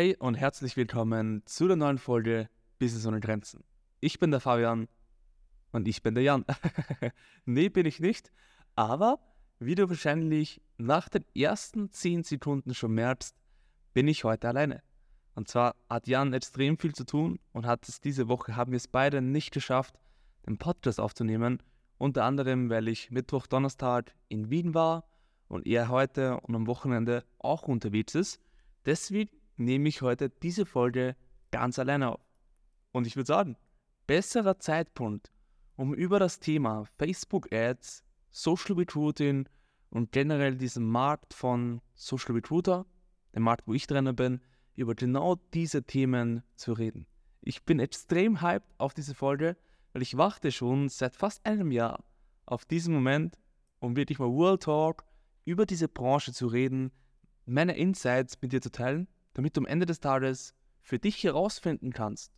Hey und herzlich willkommen zu der neuen Folge Business ohne Grenzen. Ich bin der Fabian und ich bin der Jan. nee, bin ich nicht, aber wie du wahrscheinlich nach den ersten 10 Sekunden schon merkst, bin ich heute alleine. Und zwar hat Jan extrem viel zu tun und hat es diese Woche, haben wir es beide nicht geschafft, den Podcast aufzunehmen. Unter anderem, weil ich Mittwoch, Donnerstag in Wien war und er heute und am Wochenende auch unterwegs ist. Deswegen nehme ich heute diese Folge ganz alleine auf. Und ich würde sagen, besserer Zeitpunkt, um über das Thema Facebook Ads, Social Recruiting und generell diesen Markt von Social Recruiter, der Markt, wo ich drin bin, über genau diese Themen zu reden. Ich bin extrem hyped auf diese Folge, weil ich warte schon seit fast einem Jahr auf diesen Moment, um wirklich mal World Talk über diese Branche zu reden, meine Insights mit dir zu teilen, damit du am Ende des Tages für dich herausfinden kannst,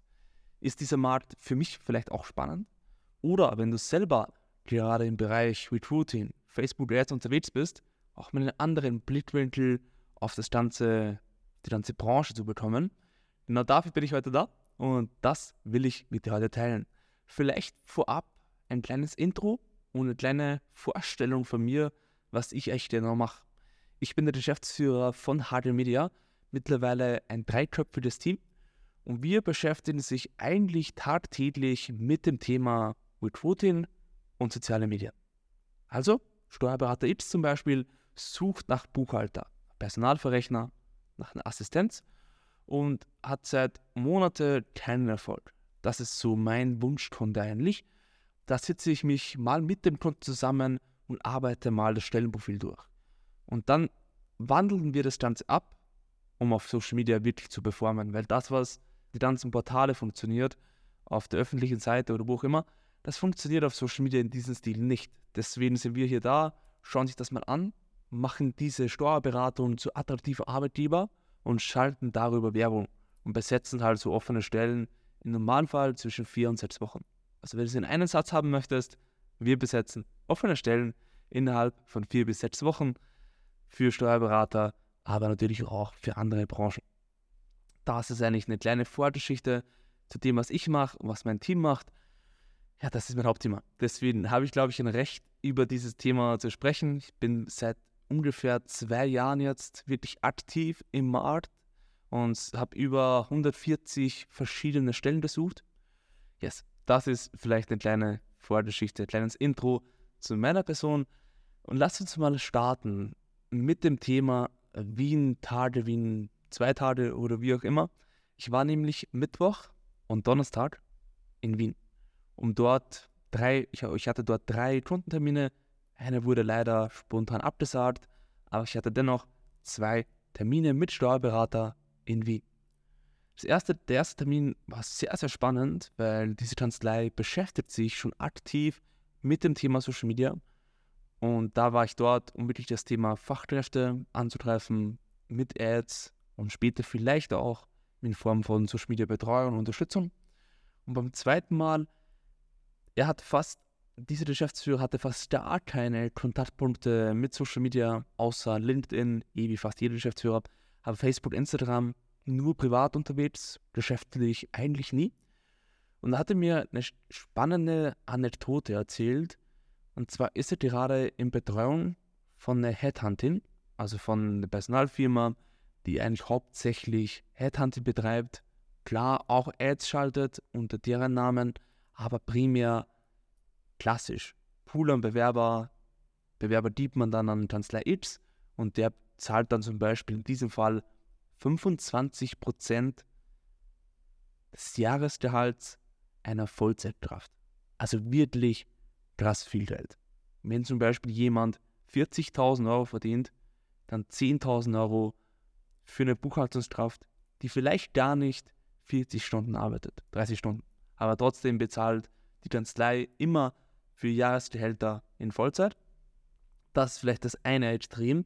ist dieser Markt für mich vielleicht auch spannend? Oder wenn du selber gerade im Bereich Recruiting, Facebook Ads unterwegs bist, auch mit einem anderen Blickwinkel auf das ganze, die ganze Branche zu bekommen. Genau dafür bin ich heute da und das will ich mit dir heute teilen. Vielleicht vorab ein kleines Intro und eine kleine Vorstellung von mir, was ich echt genau mache. Ich bin der Geschäftsführer von HD Media, mittlerweile ein dreiköpfiges Team und wir beschäftigen sich eigentlich tagtäglich mit dem Thema Recruiting und soziale Medien. Also, Steuerberater X zum Beispiel sucht nach Buchhalter, Personalverrechner, nach einer Assistenz und hat seit Monaten keinen Erfolg. Das ist so mein Wunschkunde eigentlich. Da sitze ich mich mal mit dem Kunden zusammen und arbeite mal das Stellenprofil durch. Und dann wandeln wir das Ganze ab, um auf Social Media wirklich zu performen, weil das, was die ganzen Portale funktioniert, auf der öffentlichen Seite oder wo auch immer, das funktioniert auf Social Media in diesem Stil nicht. Deswegen sind wir hier da, schauen sich das mal an, machen diese Steuerberatung zu attraktiver Arbeitgeber und schalten darüber Werbung und besetzen halt so offene Stellen im Normalfall zwischen vier und sechs Wochen. Also wenn du es in einen Satz haben möchtest, wir besetzen offene Stellen innerhalb von vier bis sechs Wochen für Steuerberater, aber natürlich auch für andere Branchen. Das ist eigentlich eine kleine Vorgeschichte zu dem, was ich mache und was mein Team macht. Ja, das ist mein Hauptthema. Deswegen habe ich, glaube ich, ein Recht, über dieses Thema zu sprechen. Ich bin seit ungefähr zwei Jahren jetzt wirklich aktiv im Markt und habe über 140 verschiedene Stellen besucht. Yes, das ist vielleicht eine kleine Vorgeschichte, ein kleines Intro zu meiner Person. Und lasst uns mal starten mit dem Thema Wien Tage, Wien zwei Tage oder wie auch immer. Ich war nämlich Mittwoch und Donnerstag in Wien, um dort drei, ich, ich hatte dort drei Kundentermine. Einer wurde leider spontan abgesagt, aber ich hatte dennoch zwei Termine mit Steuerberater in Wien. Das erste, der erste Termin war sehr, sehr spannend, weil diese Kanzlei beschäftigt sich schon aktiv mit dem Thema Social Media. Und da war ich dort, um wirklich das Thema Fachkräfte anzutreffen, mit Ads und später vielleicht auch in Form von Social Media Betreuung und Unterstützung. Und beim zweiten Mal, er hat fast, dieser Geschäftsführer hatte fast gar keine Kontaktpunkte mit Social Media, außer LinkedIn, eh wie fast jeder Geschäftsführer, aber Facebook, Instagram, nur privat unterwegs, geschäftlich eigentlich nie. Und da hat er mir eine spannende Anekdote erzählt. Und zwar ist er gerade in Betreuung von einer Headhunting, also von einer Personalfirma, die eigentlich hauptsächlich Headhunting betreibt. Klar, auch Ads schaltet unter deren Namen, aber primär klassisch. Pool an Bewerber, Bewerber gibt man dann an Kanzler X und der zahlt dann zum Beispiel in diesem Fall 25% des Jahresgehalts einer Vollzeitkraft. Also wirklich krass viel Geld. Wenn zum Beispiel jemand 40.000 Euro verdient, dann 10.000 Euro für eine Buchhaltungskraft, die vielleicht gar nicht 40 Stunden arbeitet, 30 Stunden, aber trotzdem bezahlt die Kanzlei immer für Jahresgehälter in Vollzeit. Das ist vielleicht das eine Extrem.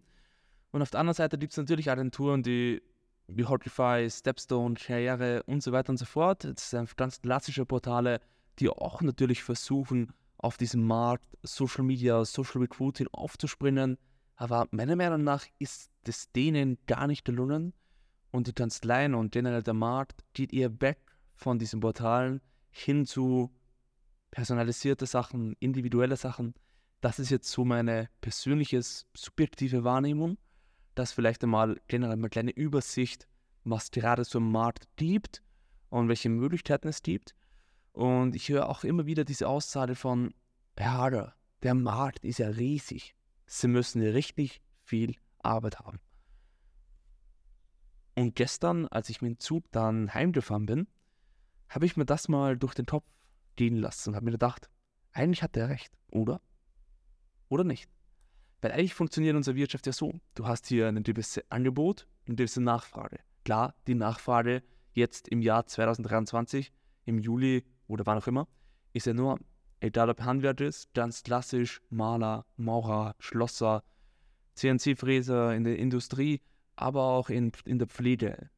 Und auf der anderen Seite gibt es natürlich Agenturen, die wie Hotify, Stepstone, Karriere und so weiter und so fort. Das sind ganz klassische Portale, die auch natürlich versuchen, auf diesem Markt Social Media, Social Recruiting aufzuspringen. Aber meiner Meinung nach ist es denen gar nicht gelungen. und die Kanzleien und generell der Markt geht eher weg von diesen Portalen hin zu personalisierte Sachen, individuelle Sachen. Das ist jetzt so meine persönliche, subjektive Wahrnehmung, dass vielleicht einmal generell eine kleine Übersicht, was gerade so im Markt gibt und welche Möglichkeiten es gibt. Und ich höre auch immer wieder diese Aussage von, ja, der Markt ist ja riesig. Sie müssen richtig viel Arbeit haben. Und gestern, als ich mit dem Zug dann heimgefahren bin, habe ich mir das mal durch den Kopf gehen lassen und habe mir gedacht, eigentlich hat er recht, oder? Oder nicht? Weil eigentlich funktioniert unsere Wirtschaft ja so. Du hast hier ein gewisses Angebot und eine gewisse Nachfrage. Klar, die Nachfrage jetzt im Jahr 2023, im Juli oder wann auch immer, ist enorm. Egal ob Handwerk ist, ganz klassisch Maler, Maurer, Schlosser, CNC-Fräser in der Industrie, aber auch in, in der Pflege,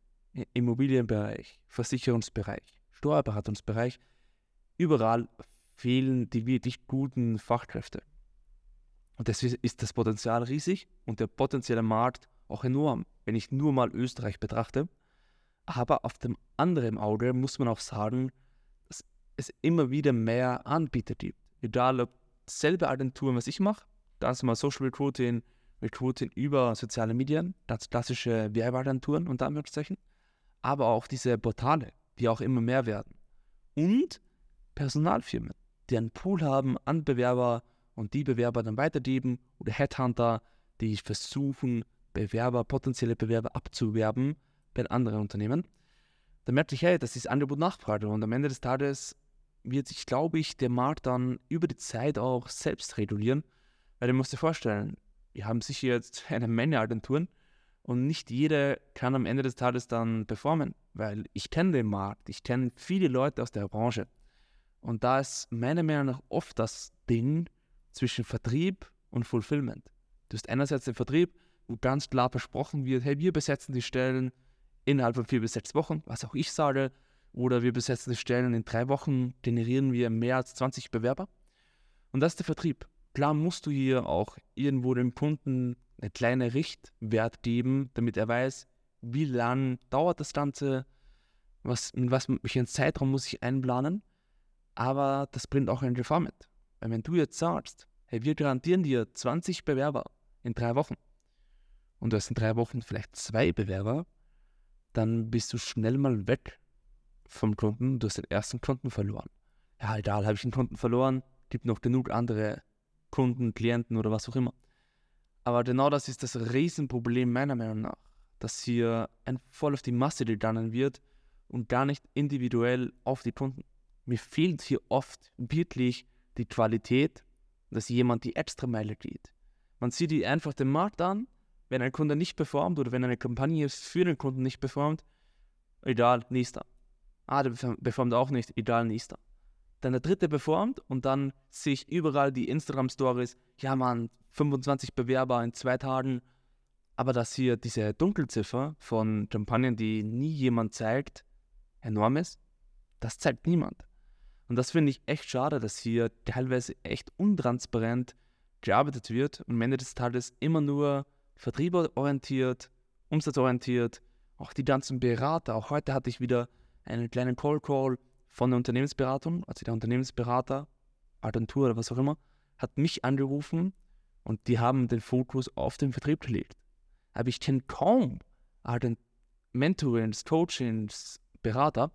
Immobilienbereich, Versicherungsbereich, Steuerberatungsbereich. Überall fehlen die wirklich guten Fachkräfte. Und deswegen ist das Potenzial riesig und der potenzielle Markt auch enorm, wenn ich nur mal Österreich betrachte. Aber auf dem anderen Auge muss man auch sagen, es immer wieder mehr Anbieter gibt. Egal ob selbe Agenturen, was ich mache, ganz mal Social Recruiting, Recruiting über soziale Medien, ganz klassische Werbeagenturen unter Anführungszeichen, aber auch diese Portale, die auch immer mehr werden. Und Personalfirmen, die einen Pool haben an Bewerber und die Bewerber dann weitergeben oder Headhunter, die versuchen, Bewerber, potenzielle Bewerber abzuwerben bei anderen Unternehmen. Da merke ich, hey, das ist Angebot-Nachfrage und am Ende des Tages wird sich, glaube ich, der Markt dann über die Zeit auch selbst regulieren. Weil du musst dir vorstellen, wir haben sicher jetzt eine Menge Agenturen und nicht jede kann am Ende des Tages dann performen, weil ich kenne den Markt, ich kenne viele Leute aus der Branche. Und da ist meiner Meinung nach oft das Ding zwischen Vertrieb und Fulfillment. Du hast einerseits den Vertrieb, wo ganz klar versprochen wird, hey, wir besetzen die Stellen innerhalb von vier bis sechs Wochen, was auch ich sage, oder wir besetzen die Stellen und in drei Wochen generieren wir mehr als 20 Bewerber. Und das ist der Vertrieb. Klar musst du hier auch irgendwo dem Kunden eine kleine Richtwert geben, damit er weiß, wie lange dauert das Ganze, was, mit was, welchen Zeitraum muss ich einplanen. Aber das bringt auch ein Gefahr mit. Weil wenn du jetzt sagst, hey, wir garantieren dir 20 Bewerber in drei Wochen und du hast in drei Wochen vielleicht zwei Bewerber, dann bist du schnell mal weg vom Kunden, du hast den ersten Kunden verloren. Ja, egal, habe ich einen Kunden verloren, gibt noch genug andere Kunden, Klienten oder was auch immer. Aber genau das ist das Riesenproblem meiner Meinung nach, dass hier ein voll auf die Masse gegangen wird und gar nicht individuell auf die Kunden. Mir fehlt hier oft wirklich die Qualität, dass jemand die extra Meile geht. Man sieht die einfach den Markt an, wenn ein Kunde nicht performt oder wenn eine Kampagne für den Kunden nicht performt, egal, nächster. Ah, der performt auch nicht, egal, nächster. Dann der dritte performt und dann sehe ich überall die Instagram-Stories, ja man, 25 Bewerber in zwei Tagen. Aber dass hier diese Dunkelziffer von Kampagnen, die nie jemand zeigt, enorm ist, das zeigt niemand. Und das finde ich echt schade, dass hier teilweise echt untransparent gearbeitet wird und am Ende des Tages immer nur vertrieborientiert, umsatzorientiert, auch die ganzen Berater. Auch heute hatte ich wieder einen kleinen Call Call von der Unternehmensberatung, also der Unternehmensberater, Agentur oder was auch immer, hat mich angerufen und die haben den Fokus auf den Vertrieb gelegt. Aber ich kenne kaum Mentorings, Coachings, Berater,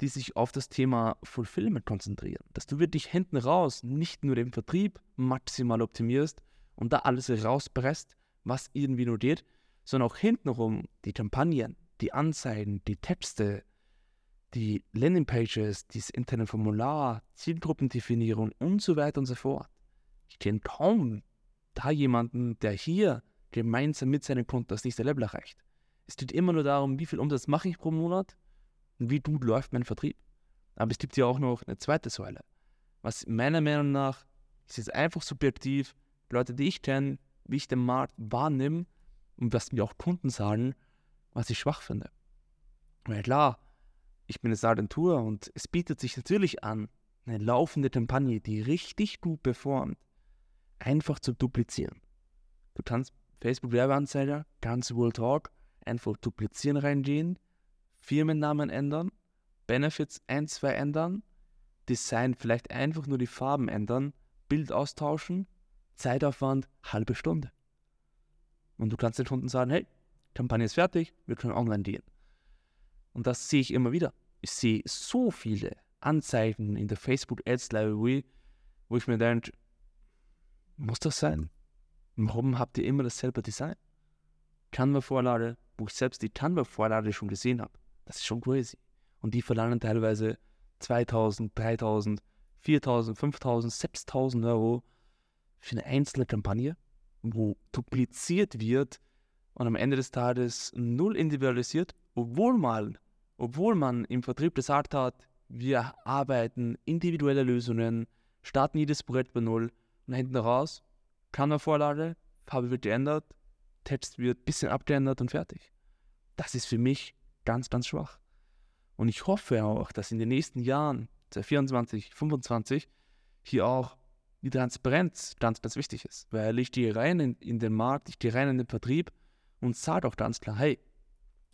die sich auf das Thema Fulfillment konzentrieren. Dass du wirklich hinten raus nicht nur den Vertrieb maximal optimierst und da alles rauspresst, was irgendwie nur geht, sondern auch hintenrum die Kampagnen, die Anzeigen, die Texte, die Landingpages, dieses interne Formular, Zielgruppendefinierung und so weiter und so fort. Ich kenne kaum da jemanden, der hier gemeinsam mit seinen Kunden das nächste Level erreicht. Es geht immer nur darum, wie viel Umsatz mache ich pro Monat und wie gut läuft mein Vertrieb. Aber es gibt hier auch noch eine zweite Säule. Was meiner Meinung nach ist jetzt einfach subjektiv, Leute, die ich kenne, wie ich den Markt wahrnehme und was mir auch Kunden sagen, was ich schwach finde. Weil klar, ich bin eine Agentur und es bietet sich natürlich an, eine laufende Kampagne, die richtig gut performt, einfach zu duplizieren. Du kannst Facebook Werbeanzeiger, ganz World Talk, einfach duplizieren reingehen, Firmennamen ändern, Benefits ein, zwei ändern, Design vielleicht einfach nur die Farben ändern, Bild austauschen, Zeitaufwand halbe Stunde. Und du kannst den Kunden sagen, hey, Kampagne ist fertig, wir können online gehen. Und das sehe ich immer wieder. Ich sehe so viele Anzeigen in der Facebook Ads Library, wo ich mir denke, muss das sein? Warum habt ihr immer dasselbe Design? Canva-Vorlage, wo ich selbst die Canva-Vorlage schon gesehen habe. Das ist schon crazy. Und die verlangen teilweise 2000, 3000, 4000, 5000, 6000 Euro für eine einzelne Kampagne, wo dupliziert wird und am Ende des Tages null individualisiert, obwohl man, obwohl man im Vertrieb gesagt hat, wir arbeiten individuelle Lösungen, starten jedes Projekt bei Null und hinten raus kann eine Vorlage, Farbe wird geändert, Text wird ein bisschen abgeändert und fertig. Das ist für mich ganz, ganz schwach. Und ich hoffe auch, dass in den nächsten Jahren, 2024, 2025, hier auch die Transparenz ganz, ganz wichtig ist. Weil ich gehe rein in, in den Markt, ich gehe rein in den Vertrieb und sage auch ganz klar, hey,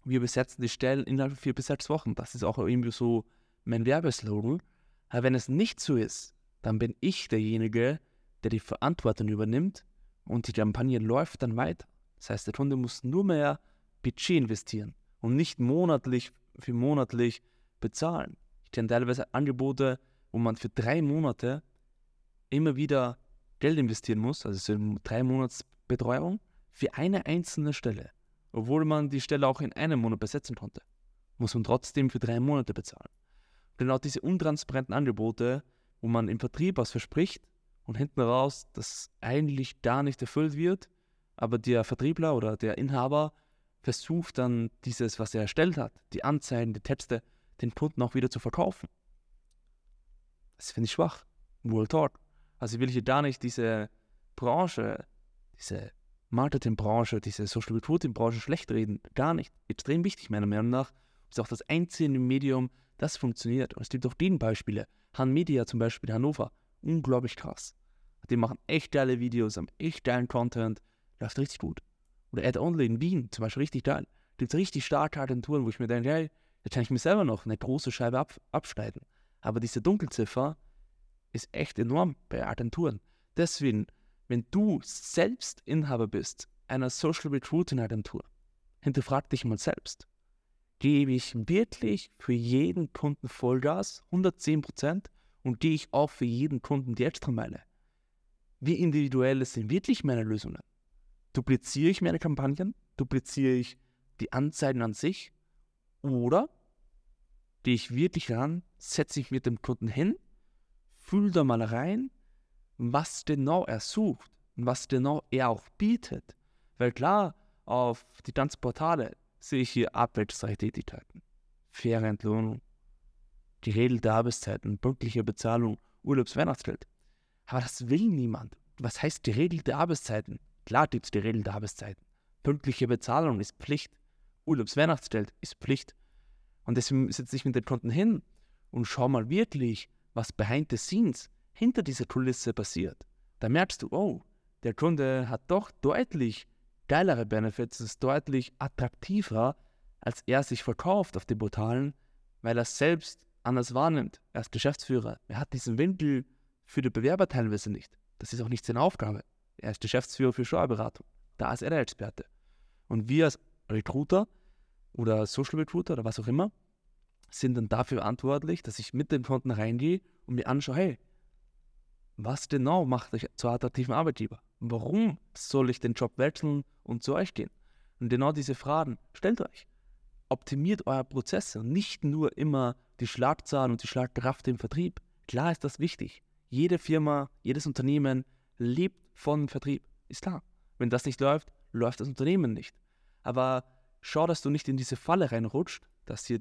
wir besetzen die Stellen innerhalb von vier bis sechs Wochen. Das ist auch irgendwie so mein Werbeslogan. Aber wenn es nicht so ist, dann bin ich derjenige, der die Verantwortung übernimmt und die Kampagne läuft dann weiter. Das heißt, der Kunde muss nur mehr Budget investieren und nicht monatlich für monatlich bezahlen. Ich kenne teilweise Angebote, wo man für drei Monate immer wieder Geld investieren muss, also so drei Monats Betreuung, für eine einzelne Stelle. Obwohl man die Stelle auch in einem Monat besetzen konnte, muss man trotzdem für drei Monate bezahlen. Genau diese untransparenten Angebote, wo man im Vertrieb was verspricht und hinten raus das eigentlich gar nicht erfüllt wird, aber der Vertriebler oder der Inhaber versucht dann dieses, was er erstellt hat, die Anzeigen, die Texte, den Kunden auch wieder zu verkaufen. Das finde ich schwach. Wohl Talk. Also will ich hier gar nicht diese Branche, diese Marketingbranche, diese Social Recruiting Branche schlecht reden. Gar nicht. Extrem wichtig meiner Meinung nach. Ist auch das einzige Medium, das funktioniert. Und es gibt auch Gegenbeispiele. Han Media zum Beispiel in Hannover. Unglaublich krass. Die machen echt geile Videos, haben echt geilen Content. Läuft richtig gut. Oder Ad Only in Wien, zum Beispiel richtig geil. Gibt es richtig starke Agenturen, wo ich mir denke, hey, da kann ich mir selber noch eine große Scheibe ab, abschneiden. Aber diese Dunkelziffer ist echt enorm bei Agenturen. Deswegen, wenn du selbst Inhaber bist einer Social Recruiting Agentur, hinterfrag dich mal selbst. Gebe ich wirklich für jeden Kunden Vollgas, 110%, und gehe ich auch für jeden Kunden die Extrameile? Wie individuell sind wirklich meine Lösungen? Dupliziere ich meine Kampagnen? Dupliziere ich die Anzeigen an sich? Oder gehe ich wirklich ran, setze ich mit dem Kunden hin, fühle da mal rein, was genau er sucht und was genau er auch bietet. Weil klar, auf die ganzen Portale sehe ich hier abwärtsreiche Tätigkeiten, faire Entlohnung, geregelte Arbeitszeiten, pünktliche Bezahlung, Urlaubsweihnachtsgeld. Aber das will niemand. Was heißt geregelte Arbeitszeiten? Klar gibt es der Arbeitszeiten. Pünktliche Bezahlung ist Pflicht. Urlaubsweihnachtsgeld ist Pflicht. Und deswegen setze ich mit den Kunden hin und schau mal wirklich, was behind the scenes hinter dieser Kulisse passiert. Da merkst du, oh, der Kunde hat doch deutlich geilere Benefits, ist deutlich attraktiver, als er sich verkauft auf den Portalen, weil er selbst anders wahrnimmt. Er ist Geschäftsführer. Er hat diesen Winkel für die Bewerber teilweise nicht. Das ist auch nicht seine Aufgabe. Er ist Geschäftsführer für Steuerberatung. Da ist er der Experte. Und wir als Recruiter oder Social Recruiter oder was auch immer sind dann dafür verantwortlich, dass ich mit dem Kunden reingehe und mir anschaue, hey, was genau macht euch zu attraktiven Arbeitgeber? Warum soll ich den Job wechseln und zu euch gehen? Und genau diese Fragen stellt euch. Optimiert eure Prozesse und nicht nur immer die Schlagzahlen und die Schlagkraft im Vertrieb. Klar ist das wichtig. Jede Firma, jedes Unternehmen lebt von Vertrieb. Ist klar. Wenn das nicht läuft, läuft das Unternehmen nicht. Aber schau, dass du nicht in diese Falle reinrutscht, dass hier,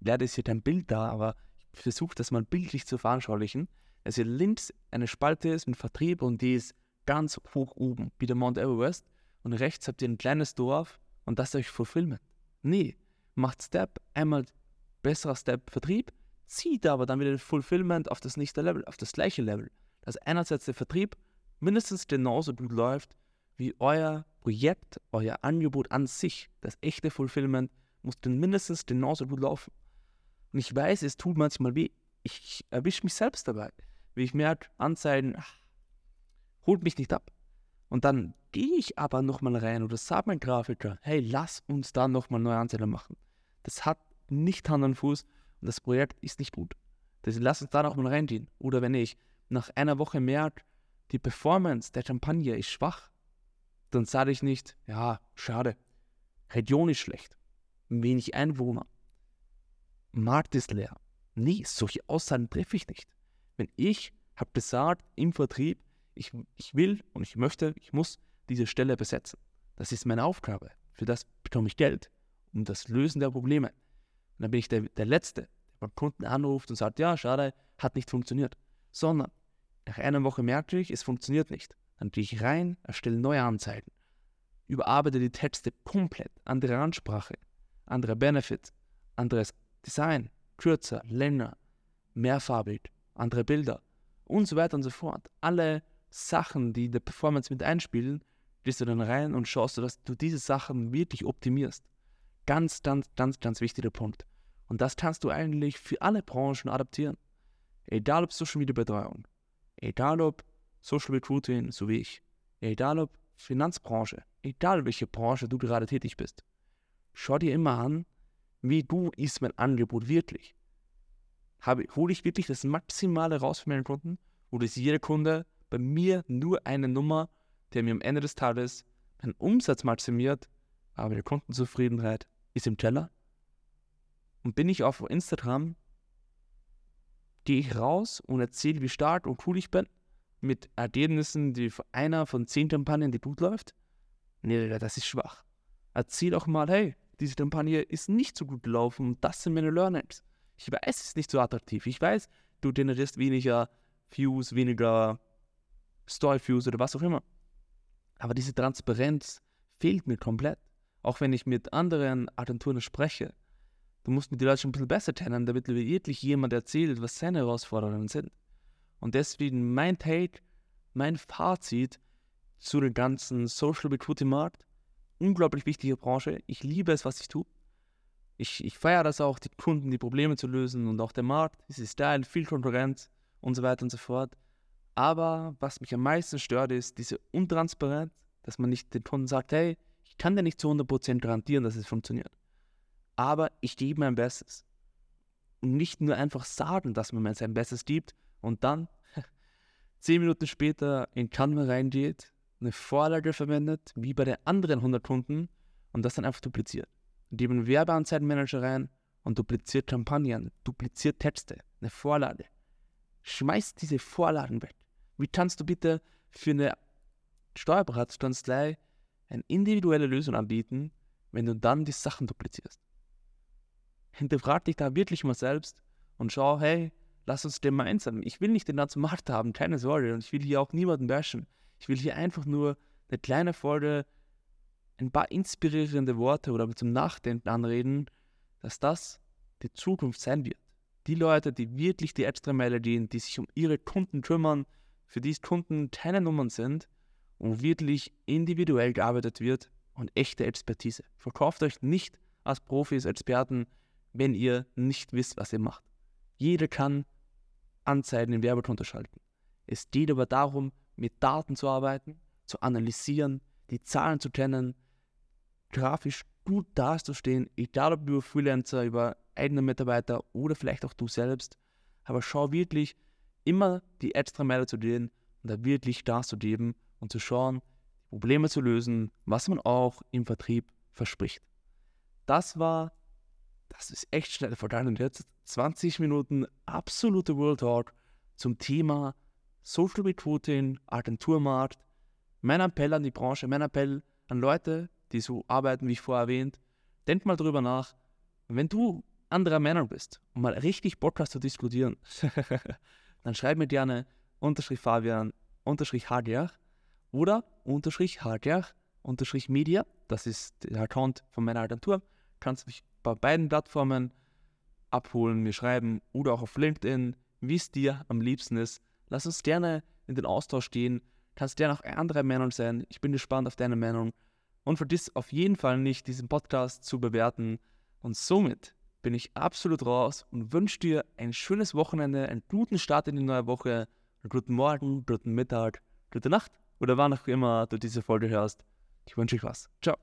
leider ist hier dein Bild da, aber ich versuche das mal bildlich zu veranschaulichen, dass hier links eine Spalte ist mit Vertrieb und die ist ganz hoch oben, wie der Mount Everest, und rechts habt ihr ein kleines Dorf und das ist euch Fulfillment. Nee, macht Step, einmal besserer Step Vertrieb, zieht aber dann wieder Fulfillment auf das nächste Level, auf das gleiche Level. Das ist einerseits der Vertrieb mindestens genauso gut läuft wie euer Projekt, euer Angebot an sich, das echte Fulfillment, muss dann mindestens genauso gut laufen. Und ich weiß, es tut manchmal weh. Ich erwische mich selbst dabei, wie ich merke, Anzeigen, ach, holt mich nicht ab. Und dann gehe ich aber nochmal rein oder sage mein Grafiker, hey, lass uns da nochmal neue Anzeigen machen. Das hat nicht Hand und Fuß und das Projekt ist nicht gut. Deswegen lass uns da nochmal reingehen. Oder wenn ich nach einer Woche merke, die Performance der Champagne ist schwach, dann sage ich nicht, ja, schade, Region ist schlecht, wenig Einwohner, Markt ist leer. Nee, solche Aussagen treffe ich nicht. Wenn ich habe gesagt im Vertrieb, ich, ich will und ich möchte, ich muss diese Stelle besetzen. Das ist meine Aufgabe. Für das bekomme ich Geld, um das Lösen der Probleme. Und dann bin ich der, der Letzte, der beim Kunden anruft und sagt, ja, schade, hat nicht funktioniert. Sondern nach einer Woche merke ich, es funktioniert nicht. Dann gehe ich rein, erstelle neue Anzeigen, überarbeite die Texte komplett, andere Ansprache, andere Benefits, anderes Design, kürzer, länger, mehrfarbig, andere Bilder und so weiter und so fort. Alle Sachen, die in der Performance mit einspielen, gehst du dann rein und schaust du, dass du diese Sachen wirklich optimierst. Ganz, ganz, ganz, ganz wichtiger Punkt. Und das kannst du eigentlich für alle Branchen adaptieren. Egal ob Social Media Betreuung, egal ob Social Recruiting, so wie ich, egal ob Finanzbranche, egal welche Branche du gerade tätig bist. Schau dir immer an, wie du ist mein Angebot wirklich. Habe, hole ich wirklich das Maximale raus für meinen Kunden oder ist jeder Kunde bei mir nur eine Nummer, der mir am Ende des Tages meinen Umsatz maximiert, aber die Kundenzufriedenheit ist im Teller? Und bin ich auf Instagram, gehe ich raus und erzähle, wie stark und cool ich bin, mit Ergebnissen, die einer von zehn Kampagnen, die gut läuft? Nee, das ist schwach. Erzähl auch mal, hey, diese Kampagne ist nicht so gut gelaufen und das sind meine Learnings. Ich weiß, es ist nicht so attraktiv. Ich weiß, du generierst weniger Views, weniger Story-Views oder was auch immer. Aber diese Transparenz fehlt mir komplett. Auch wenn ich mit anderen Agenturen spreche. Du musst mit den Leuten schon ein bisschen besser kennen, damit wirklich jemand erzählt, was seine Herausforderungen sind. Und deswegen mein Take, mein Fazit zu dem ganzen Social Recruiting Markt unglaublich wichtige Branche. Ich liebe es, was ich tue. Ich, ich feiere das auch, die Kunden, die Probleme zu lösen und auch der Markt. Es ist Style, viel Konkurrenz und so weiter und so fort. Aber was mich am meisten stört, ist diese Untransparenz, dass man nicht den Kunden sagt, hey, ich kann dir nicht zu 100% garantieren, dass es funktioniert. Aber ich gebe mein Bestes. Und nicht nur einfach sagen, dass man sein Bestes gibt und dann zehn Minuten später in Canva reingeht eine Vorlage verwendet, wie bei den anderen 100 Kunden und das dann einfach dupliziert. Geben Werbeanzeigenmanager rein und dupliziert Kampagnen, dupliziert Texte, eine Vorlage. Schmeißt diese Vorlagen weg. Wie kannst du bitte für eine Steuerberatungskanzlei eine individuelle Lösung anbieten, wenn du dann die Sachen duplizierst? Hinterfrag dich da wirklich mal selbst und schau, hey, lass uns gemeinsam. Ich will nicht den ganzen Markt haben, keine Sorge, und ich will hier auch niemanden bashen. Ich will hier einfach nur eine kleine Folge, ein paar inspirierende Worte oder zum Nachdenken anreden, dass das die Zukunft sein wird. Die Leute, die wirklich die Extrameile gehen, die sich um ihre Kunden kümmern, für die Kunden keine Nummern sind und wirklich individuell gearbeitet wird und echte Expertise. Verkauft euch nicht als Profis, Experten, wenn ihr nicht wisst, was ihr macht. Jeder kann Anzeigen in Werbekonto schalten. Es geht aber darum, mit Daten zu arbeiten, zu analysieren, die Zahlen zu kennen, grafisch gut dazustehen, egal ob über Freelancer, über eigene Mitarbeiter oder vielleicht auch du selbst. Aber schau wirklich immer die extra Meile zu gehen und da wirklich Gas zu geben und zu schauen, Probleme zu lösen, was man auch im Vertrieb verspricht. Das war, das ist echt schnell vergangen jetzt, 20 Minuten absolute World Talk zum Thema Social Recruiting, Agenturmarkt. Mein Appell an die Branche, mein Appell an Leute, die so arbeiten, wie ich vorher erwähnt, denkt mal drüber nach, wenn du anderer Meinung bist und mal richtig Bock hast zu diskutieren, dann schreib mir gerne unterstrich Fabian unterstrich Hardjach oder unterstrich Hardjach unterstrich Media, das ist der Account von meiner Agentur, kannst mich bei beiden Plattformen abholen, mir schreiben oder auch auf LinkedIn, wie es dir am liebsten ist. Lass uns gerne in den Austausch gehen. Kannst gerne auch andere Meinung sein. Ich bin gespannt auf deine Meinung. Und vergiss auf jeden Fall nicht, diesen Podcast zu bewerten. Und somit bin ich absolut raus und wünsche dir ein schönes Wochenende, einen guten Start in die neue Woche, einen guten Morgen, guten Mittag, gute Nacht oder wann auch immer du diese Folge hörst. Ich wünsche euch was. Ciao.